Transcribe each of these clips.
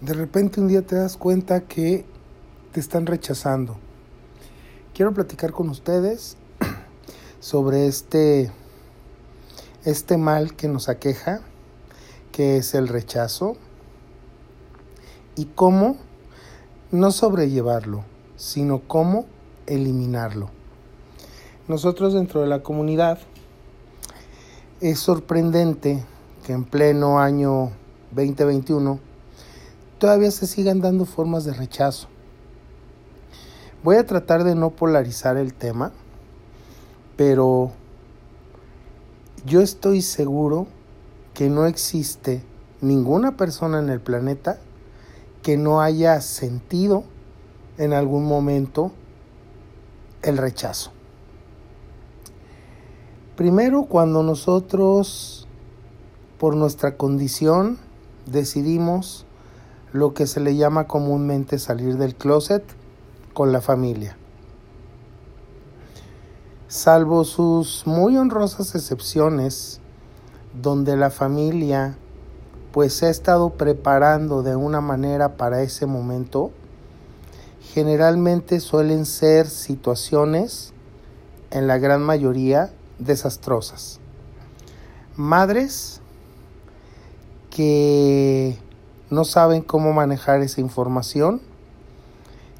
De repente un día te das cuenta que te están rechazando. Quiero platicar con ustedes sobre este, este mal que nos aqueja, que es el rechazo, y cómo no sobrellevarlo, sino cómo eliminarlo. Nosotros dentro de la comunidad es sorprendente que en pleno año 2021 todavía se sigan dando formas de rechazo. Voy a tratar de no polarizar el tema, pero yo estoy seguro que no existe ninguna persona en el planeta que no haya sentido en algún momento el rechazo. Primero, cuando nosotros, por nuestra condición, decidimos lo que se le llama comúnmente salir del closet con la familia. Salvo sus muy honrosas excepciones, donde la familia pues se ha estado preparando de una manera para ese momento, generalmente suelen ser situaciones, en la gran mayoría, desastrosas. Madres que no saben cómo manejar esa información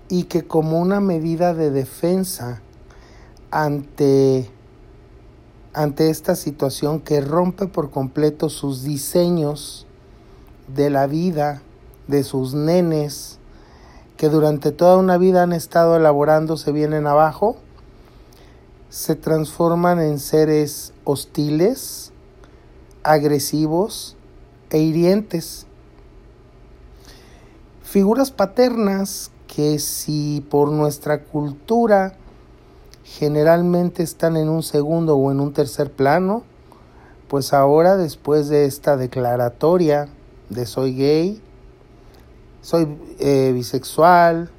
y que como una medida de defensa ante, ante esta situación que rompe por completo sus diseños de la vida de sus nenes que durante toda una vida han estado elaborando se vienen abajo, se transforman en seres hostiles, agresivos e hirientes. Figuras paternas que si por nuestra cultura generalmente están en un segundo o en un tercer plano, pues ahora después de esta declaratoria de soy gay, soy eh, bisexual,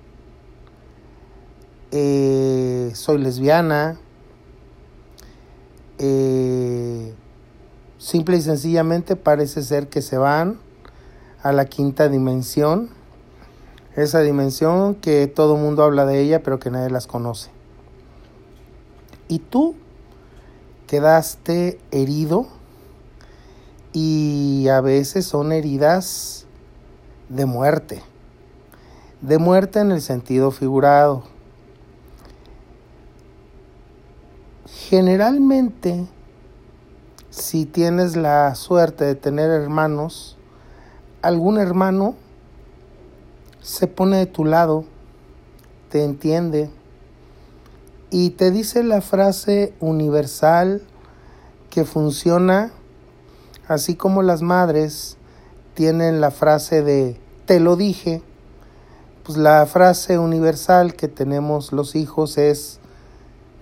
eh, soy lesbiana, eh, simple y sencillamente parece ser que se van a la quinta dimensión, esa dimensión que todo el mundo habla de ella pero que nadie las conoce. Y tú quedaste herido y a veces son heridas de muerte, de muerte en el sentido figurado Generalmente, si tienes la suerte de tener hermanos, algún hermano se pone de tu lado, te entiende y te dice la frase universal que funciona así como las madres tienen la frase de te lo dije, pues la frase universal que tenemos los hijos es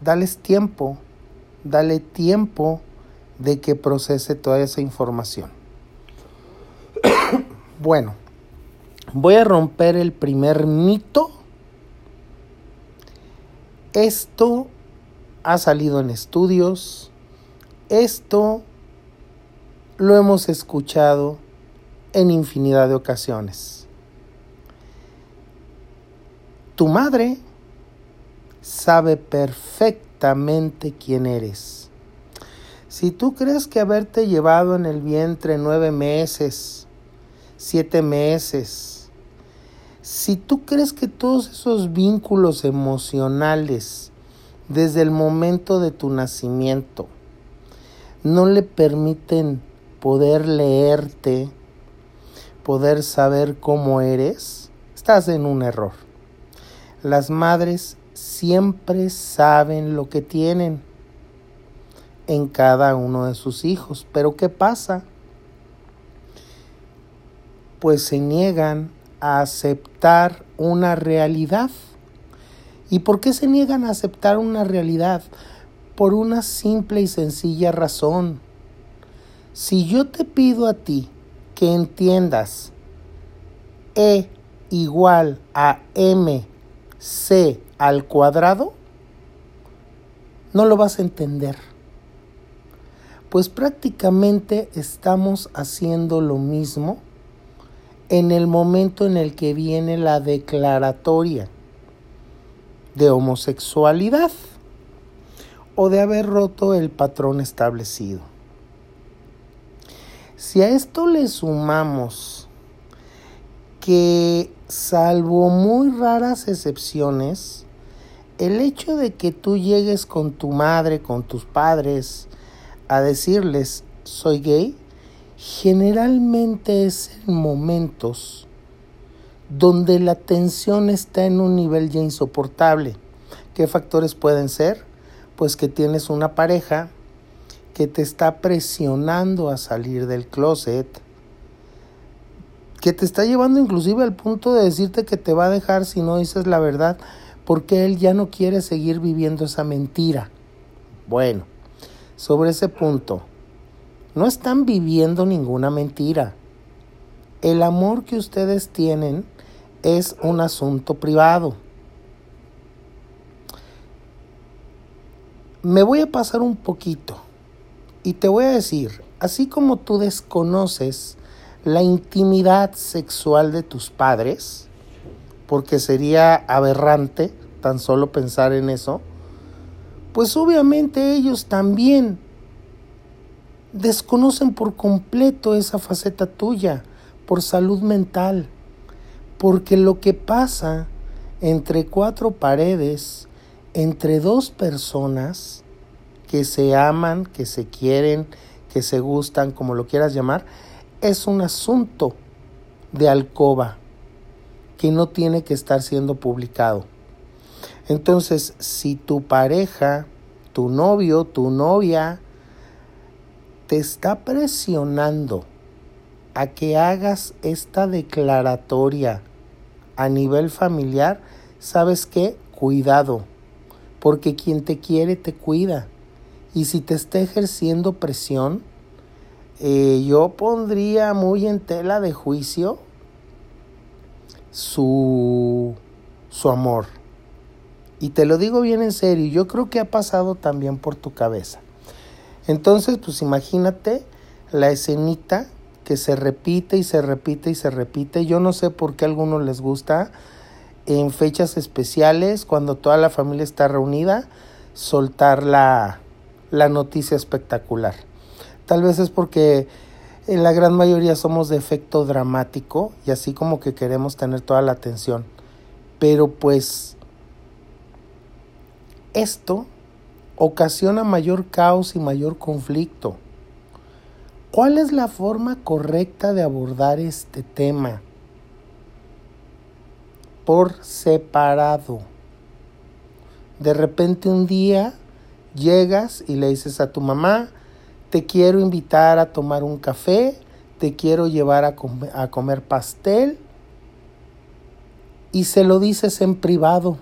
dales tiempo, dale tiempo de que procese toda esa información. bueno, voy a romper el primer mito. Esto ha salido en estudios. Esto lo hemos escuchado en infinidad de ocasiones. Tu madre sabe perfectamente quién eres. Si tú crees que haberte llevado en el vientre nueve meses, siete meses, si tú crees que todos esos vínculos emocionales desde el momento de tu nacimiento no le permiten poder leerte, poder saber cómo eres, estás en un error. Las madres siempre saben lo que tienen en cada uno de sus hijos. Pero ¿qué pasa? Pues se niegan aceptar una realidad. ¿Y por qué se niegan a aceptar una realidad? Por una simple y sencilla razón. Si yo te pido a ti que entiendas E igual a M C al cuadrado, no lo vas a entender. Pues prácticamente estamos haciendo lo mismo en el momento en el que viene la declaratoria de homosexualidad o de haber roto el patrón establecido. Si a esto le sumamos que, salvo muy raras excepciones, el hecho de que tú llegues con tu madre, con tus padres, a decirles soy gay, generalmente es en momentos donde la tensión está en un nivel ya insoportable. ¿Qué factores pueden ser? Pues que tienes una pareja que te está presionando a salir del closet, que te está llevando inclusive al punto de decirte que te va a dejar si no dices la verdad, porque él ya no quiere seguir viviendo esa mentira. Bueno, sobre ese punto, no están viviendo ninguna mentira. El amor que ustedes tienen es un asunto privado. Me voy a pasar un poquito y te voy a decir, así como tú desconoces la intimidad sexual de tus padres, porque sería aberrante tan solo pensar en eso, pues obviamente ellos también desconocen por completo esa faceta tuya por salud mental. Porque lo que pasa entre cuatro paredes, entre dos personas que se aman, que se quieren, que se gustan, como lo quieras llamar, es un asunto de alcoba que no tiene que estar siendo publicado. Entonces, si tu pareja, tu novio, tu novia, te está presionando a que hagas esta declaratoria a nivel familiar, ¿sabes qué? Cuidado, porque quien te quiere te cuida. Y si te está ejerciendo presión, eh, yo pondría muy en tela de juicio su, su amor. Y te lo digo bien en serio, yo creo que ha pasado también por tu cabeza. Entonces, pues imagínate la escenita que se repite y se repite y se repite. Yo no sé por qué a algunos les gusta en fechas especiales, cuando toda la familia está reunida, soltar la, la noticia espectacular. Tal vez es porque en la gran mayoría somos de efecto dramático y así como que queremos tener toda la atención. Pero pues esto ocasiona mayor caos y mayor conflicto. ¿Cuál es la forma correcta de abordar este tema? Por separado. De repente un día llegas y le dices a tu mamá, te quiero invitar a tomar un café, te quiero llevar a, a comer pastel y se lo dices en privado.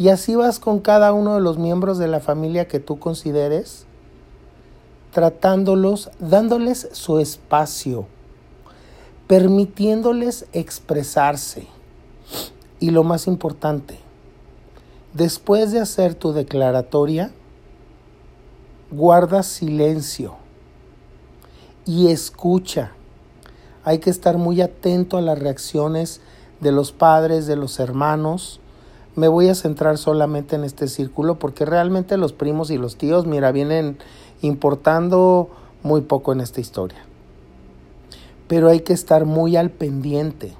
Y así vas con cada uno de los miembros de la familia que tú consideres tratándolos, dándoles su espacio, permitiéndoles expresarse. Y lo más importante, después de hacer tu declaratoria, guarda silencio y escucha. Hay que estar muy atento a las reacciones de los padres, de los hermanos. Me voy a centrar solamente en este círculo porque realmente los primos y los tíos, mira, vienen importando muy poco en esta historia. Pero hay que estar muy al pendiente.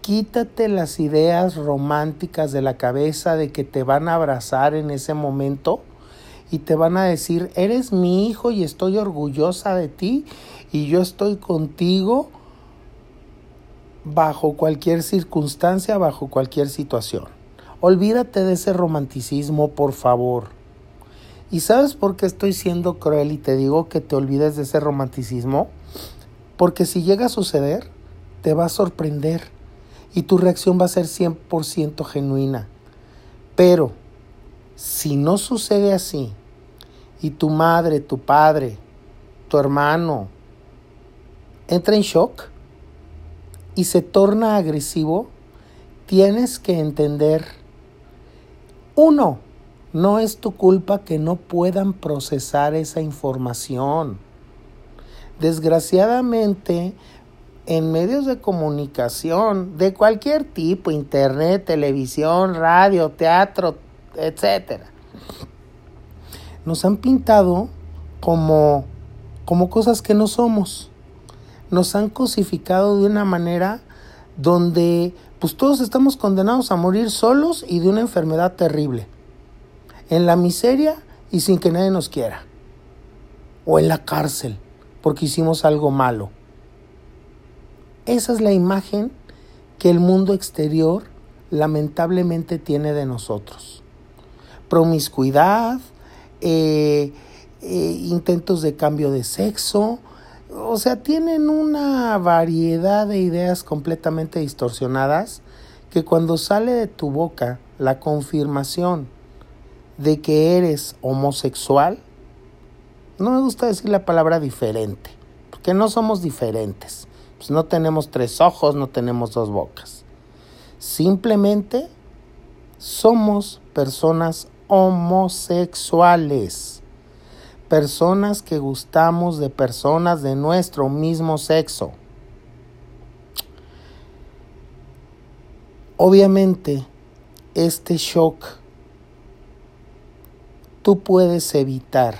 Quítate las ideas románticas de la cabeza de que te van a abrazar en ese momento y te van a decir, eres mi hijo y estoy orgullosa de ti y yo estoy contigo bajo cualquier circunstancia, bajo cualquier situación. Olvídate de ese romanticismo, por favor. ¿Y sabes por qué estoy siendo cruel y te digo que te olvides de ese romanticismo? Porque si llega a suceder, te va a sorprender y tu reacción va a ser 100% genuina. Pero si no sucede así y tu madre, tu padre, tu hermano entra en shock y se torna agresivo, tienes que entender, uno, no es tu culpa que no puedan procesar esa información. Desgraciadamente, en medios de comunicación de cualquier tipo, internet, televisión, radio, teatro, etcétera, nos han pintado como, como cosas que no somos. Nos han cosificado de una manera donde pues todos estamos condenados a morir solos y de una enfermedad terrible. En la miseria y sin que nadie nos quiera. O en la cárcel porque hicimos algo malo. Esa es la imagen que el mundo exterior lamentablemente tiene de nosotros. Promiscuidad, eh, eh, intentos de cambio de sexo, o sea, tienen una variedad de ideas completamente distorsionadas que cuando sale de tu boca la confirmación de que eres homosexual, no me gusta decir la palabra diferente, porque no somos diferentes. Pues no tenemos tres ojos, no tenemos dos bocas. Simplemente somos personas homosexuales. Personas que gustamos de personas de nuestro mismo sexo. Obviamente, este shock tú puedes evitar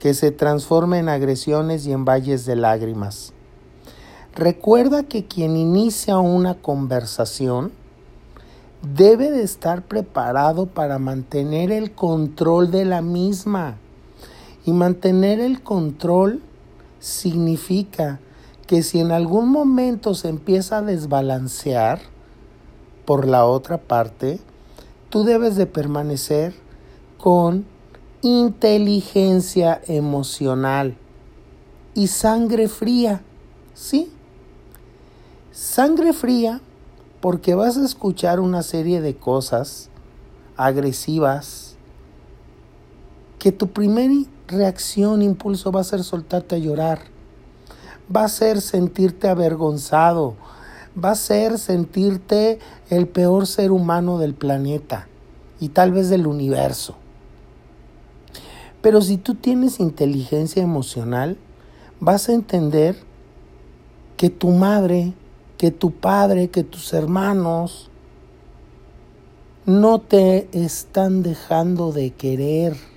que se transforme en agresiones y en valles de lágrimas. Recuerda que quien inicia una conversación debe de estar preparado para mantener el control de la misma. Y mantener el control significa que si en algún momento se empieza a desbalancear por la otra parte, tú debes de permanecer con inteligencia emocional y sangre fría, ¿sí? Sangre fría porque vas a escuchar una serie de cosas agresivas que tu primera reacción, impulso va a ser soltarte a llorar, va a ser sentirte avergonzado, va a ser sentirte el peor ser humano del planeta y tal vez del universo. Pero si tú tienes inteligencia emocional, vas a entender que tu madre, que tu padre, que tus hermanos no te están dejando de querer.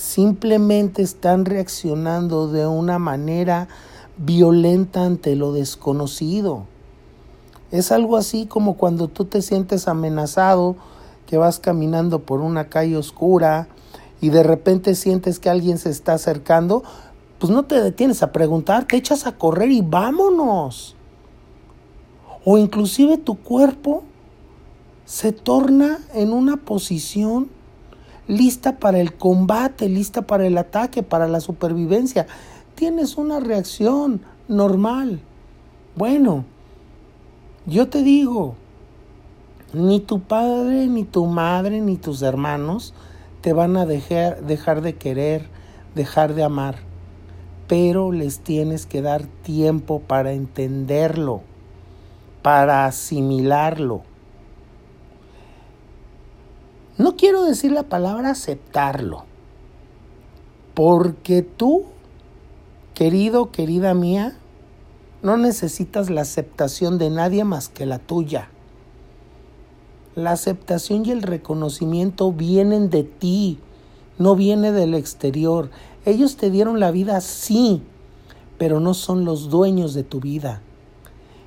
Simplemente están reaccionando de una manera violenta ante lo desconocido. Es algo así como cuando tú te sientes amenazado, que vas caminando por una calle oscura, y de repente sientes que alguien se está acercando, pues no te detienes a preguntar, te echas a correr y vámonos. O inclusive tu cuerpo se torna en una posición lista para el combate, lista para el ataque, para la supervivencia. Tienes una reacción normal. Bueno, yo te digo, ni tu padre, ni tu madre, ni tus hermanos te van a dejar, dejar de querer, dejar de amar, pero les tienes que dar tiempo para entenderlo, para asimilarlo. No quiero decir la palabra aceptarlo, porque tú, querido, querida mía, no necesitas la aceptación de nadie más que la tuya. La aceptación y el reconocimiento vienen de ti, no viene del exterior. Ellos te dieron la vida, sí, pero no son los dueños de tu vida.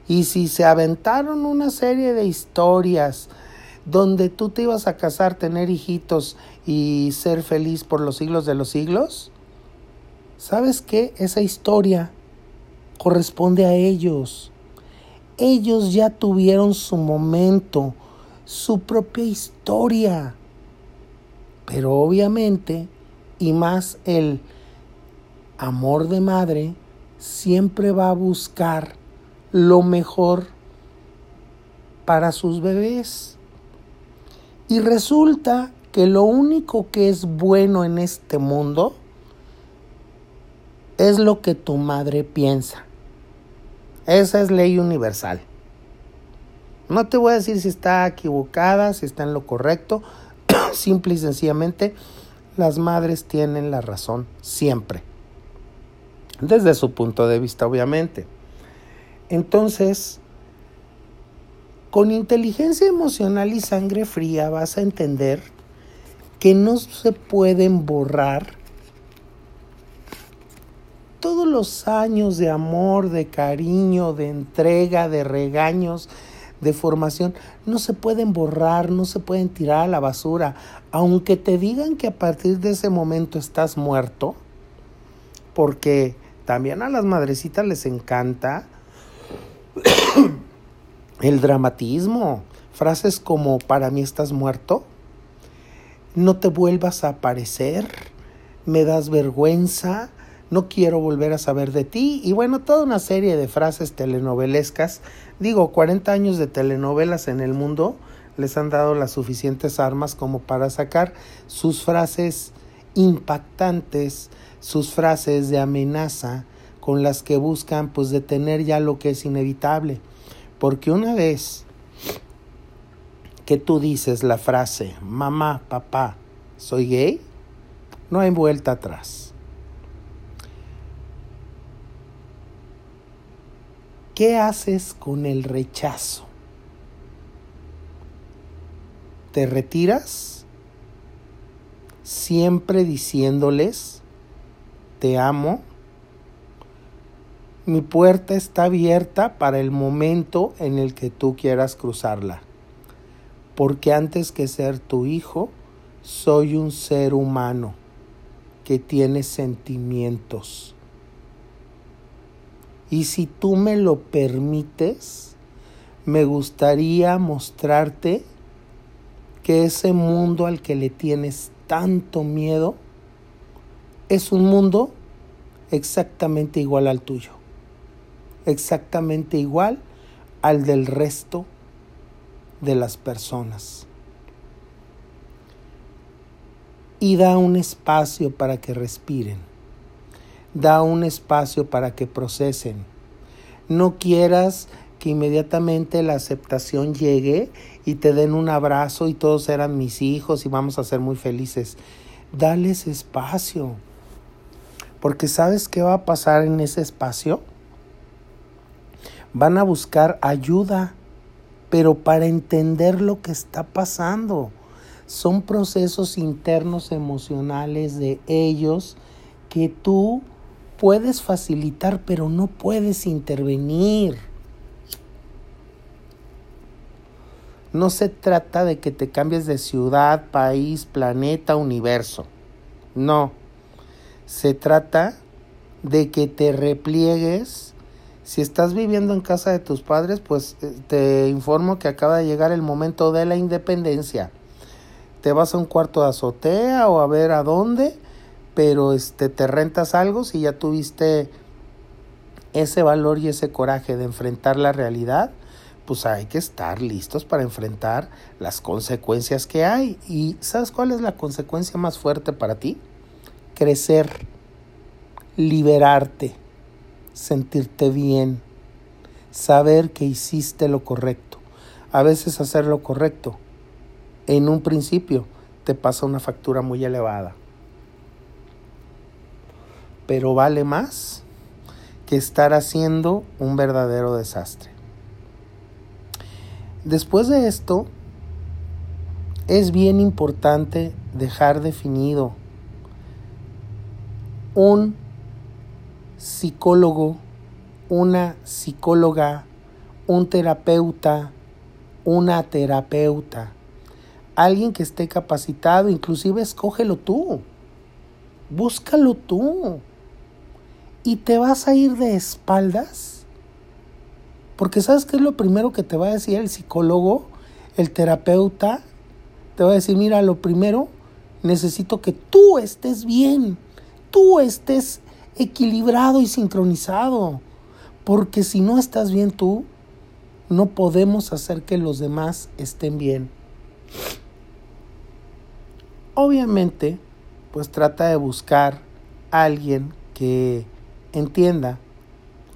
Y si se aventaron una serie de historias donde tú te ibas a casar, tener hijitos y ser feliz por los siglos de los siglos, ¿sabes qué? Esa historia corresponde a ellos. Ellos ya tuvieron su momento, su propia historia. Pero obviamente, y más el amor de madre, siempre va a buscar lo mejor para sus bebés. Y resulta que lo único que es bueno en este mundo es lo que tu madre piensa. Esa es ley universal. No te voy a decir si está equivocada, si está en lo correcto. Simple y sencillamente, las madres tienen la razón siempre. Desde su punto de vista, obviamente. Entonces, con inteligencia emocional y sangre fría vas a entender que no se pueden borrar todos los años de amor, de cariño, de entrega, de regaños, de formación, no se pueden borrar, no se pueden tirar a la basura. Aunque te digan que a partir de ese momento estás muerto, porque también a las madrecitas les encanta el dramatismo. Frases como para mí estás muerto, no te vuelvas a aparecer, me das vergüenza, no quiero volver a saber de ti y bueno, toda una serie de frases telenovelescas. Digo, 40 años de telenovelas en el mundo les han dado las suficientes armas como para sacar sus frases impactantes, sus frases de amenaza con las que buscan pues detener ya lo que es inevitable. Porque una vez que tú dices la frase, mamá, papá, soy gay, no hay vuelta atrás. ¿Qué haces con el rechazo? ¿Te retiras? Siempre diciéndoles, te amo. Mi puerta está abierta para el momento en el que tú quieras cruzarla. Porque antes que ser tu hijo, soy un ser humano que tiene sentimientos y si tú me lo permites, me gustaría mostrarte que ese mundo al que le tienes tanto miedo es un mundo exactamente igual al tuyo, exactamente igual al del resto de las personas. Y da un espacio para que respiren da un espacio para que procesen. No quieras que inmediatamente la aceptación llegue y te den un abrazo y todos eran mis hijos y vamos a ser muy felices. Dales espacio. Porque ¿sabes qué va a pasar en ese espacio? Van a buscar ayuda, pero para entender lo que está pasando. Son procesos internos emocionales de ellos que tú puedes facilitar, pero no puedes intervenir. No se trata de que te cambies de ciudad, país, planeta, universo. No. Se trata de que te repliegues. Si estás viviendo en casa de tus padres, pues eh, te informo que acaba de llegar el momento de la independencia. Te vas a un cuarto de azotea o a ver a dónde pero este, te rentas algo si ya tuviste ese valor y ese coraje de enfrentar la realidad, pues hay que estar listos para enfrentar las consecuencias que hay. ¿Y sabes cuál es la consecuencia más fuerte para ti? Crecer, liberarte, sentirte bien, saber que hiciste lo correcto. A veces hacer lo correcto en un principio te pasa una factura muy elevada pero vale más que estar haciendo un verdadero desastre. Después de esto, es bien importante dejar definido un psicólogo, una psicóloga, un terapeuta, una terapeuta, alguien que esté capacitado, inclusive escógelo tú, búscalo tú y te vas a ir de espaldas. Porque sabes qué es lo primero que te va a decir el psicólogo, el terapeuta. Te va a decir, mira, lo primero, necesito que tú estés bien, tú estés equilibrado y sincronizado. Porque si no estás bien tú, no podemos hacer que los demás estén bien. Obviamente, pues trata de buscar a alguien que entienda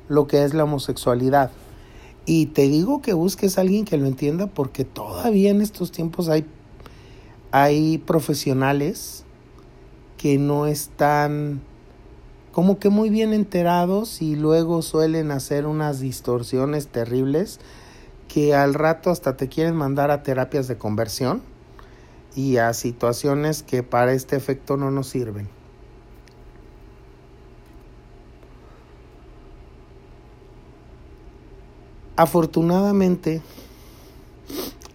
lo que es la homosexualidad. Y te digo que busques a alguien que lo entienda porque todavía en estos tiempos hay, hay profesionales que no están como que muy bien enterados y luego suelen hacer unas distorsiones terribles que al rato hasta te quieren mandar a terapias de conversión y a situaciones que para este efecto no nos sirven. Afortunadamente,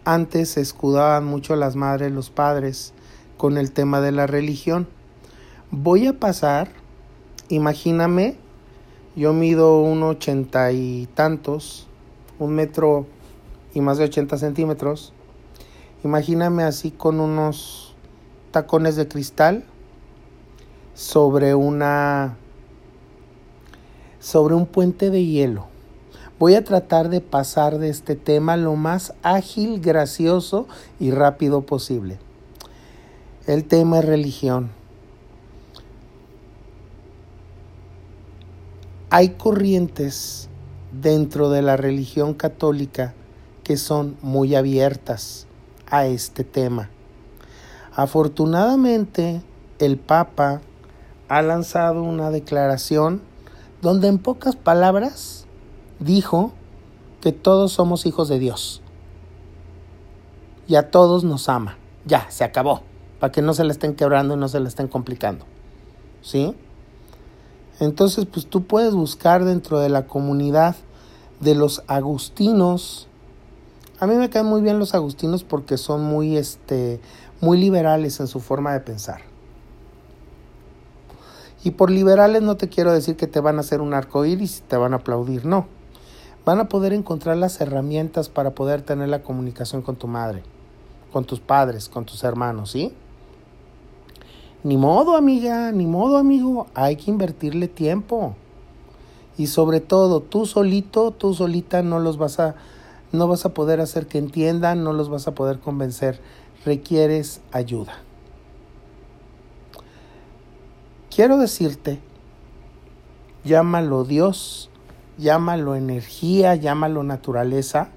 antes se escudaban mucho las madres, los padres, con el tema de la religión. Voy a pasar, imagíname, yo mido un ochenta y tantos, un metro y más de ochenta centímetros. Imagíname así con unos tacones de cristal sobre una sobre un puente de hielo Voy a tratar de pasar de este tema lo más ágil, gracioso y rápido posible. El tema es religión. Hay corrientes dentro de la religión católica que son muy abiertas a este tema. Afortunadamente, el Papa ha lanzado una declaración donde en pocas palabras dijo que todos somos hijos de Dios. Y a todos nos ama. Ya, se acabó. Para que no se le estén quebrando y no se le estén complicando. ¿Sí? Entonces, pues tú puedes buscar dentro de la comunidad de los agustinos. A mí me caen muy bien los agustinos porque son muy, este, muy liberales en su forma de pensar. Y por liberales no te quiero decir que te van a hacer un arco iris y te van a aplaudir, no van a poder encontrar las herramientas para poder tener la comunicación con tu madre, con tus padres, con tus hermanos, ¿sí? Ni modo, amiga, ni modo, amigo, hay que invertirle tiempo. Y sobre todo, tú solito, tú solita no los vas a no vas a poder hacer que entiendan, no los vas a poder convencer. Requieres ayuda. Quiero decirte, llámalo Dios llámalo energía, llámalo naturaleza.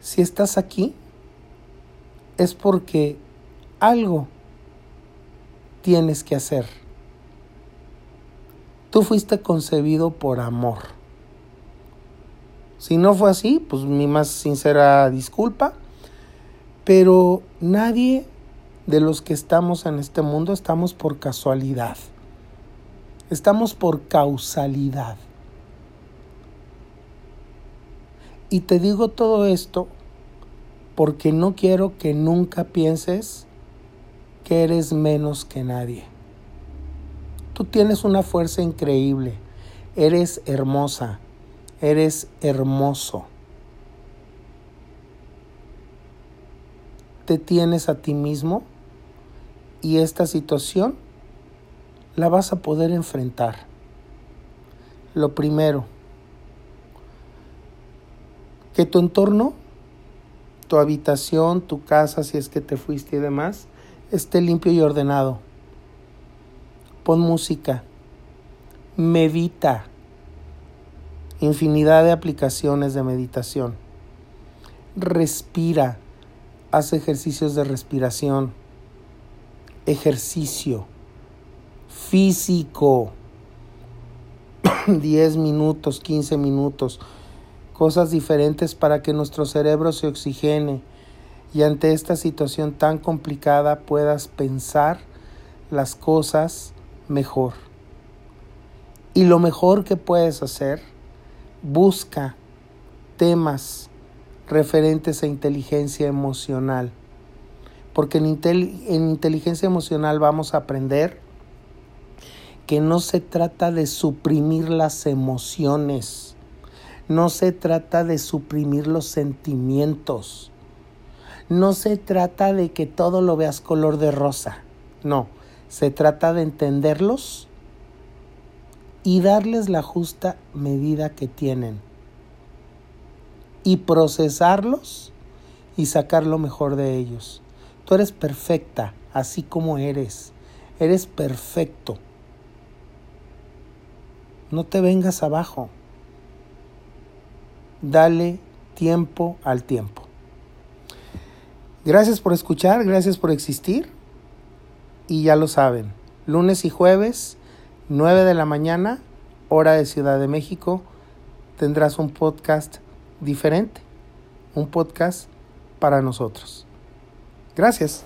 Si estás aquí, es porque algo tienes que hacer. Tú fuiste concebido por amor. Si no fue así, pues mi más sincera disculpa. Pero nadie de los que estamos en este mundo estamos por casualidad. Estamos por causalidad. Y te digo todo esto porque no quiero que nunca pienses que eres menos que nadie. Tú tienes una fuerza increíble. Eres hermosa. Eres hermoso. Te tienes a ti mismo y esta situación la vas a poder enfrentar. Lo primero, que tu entorno, tu habitación, tu casa, si es que te fuiste y demás, esté limpio y ordenado. Pon música, medita, infinidad de aplicaciones de meditación. Respira, haz ejercicios de respiración, ejercicio físico. 10 minutos, 15 minutos, cosas diferentes para que nuestro cerebro se oxigene y ante esta situación tan complicada puedas pensar las cosas mejor. Y lo mejor que puedes hacer, busca temas referentes a inteligencia emocional. Porque en, en inteligencia emocional vamos a aprender que no se trata de suprimir las emociones, no se trata de suprimir los sentimientos, no se trata de que todo lo veas color de rosa, no, se trata de entenderlos y darles la justa medida que tienen y procesarlos y sacar lo mejor de ellos. Tú eres perfecta, así como eres. Eres perfecto. No te vengas abajo. Dale tiempo al tiempo. Gracias por escuchar, gracias por existir y ya lo saben, lunes y jueves, 9 de la mañana, hora de Ciudad de México, tendrás un podcast diferente, un podcast para nosotros. Gracias.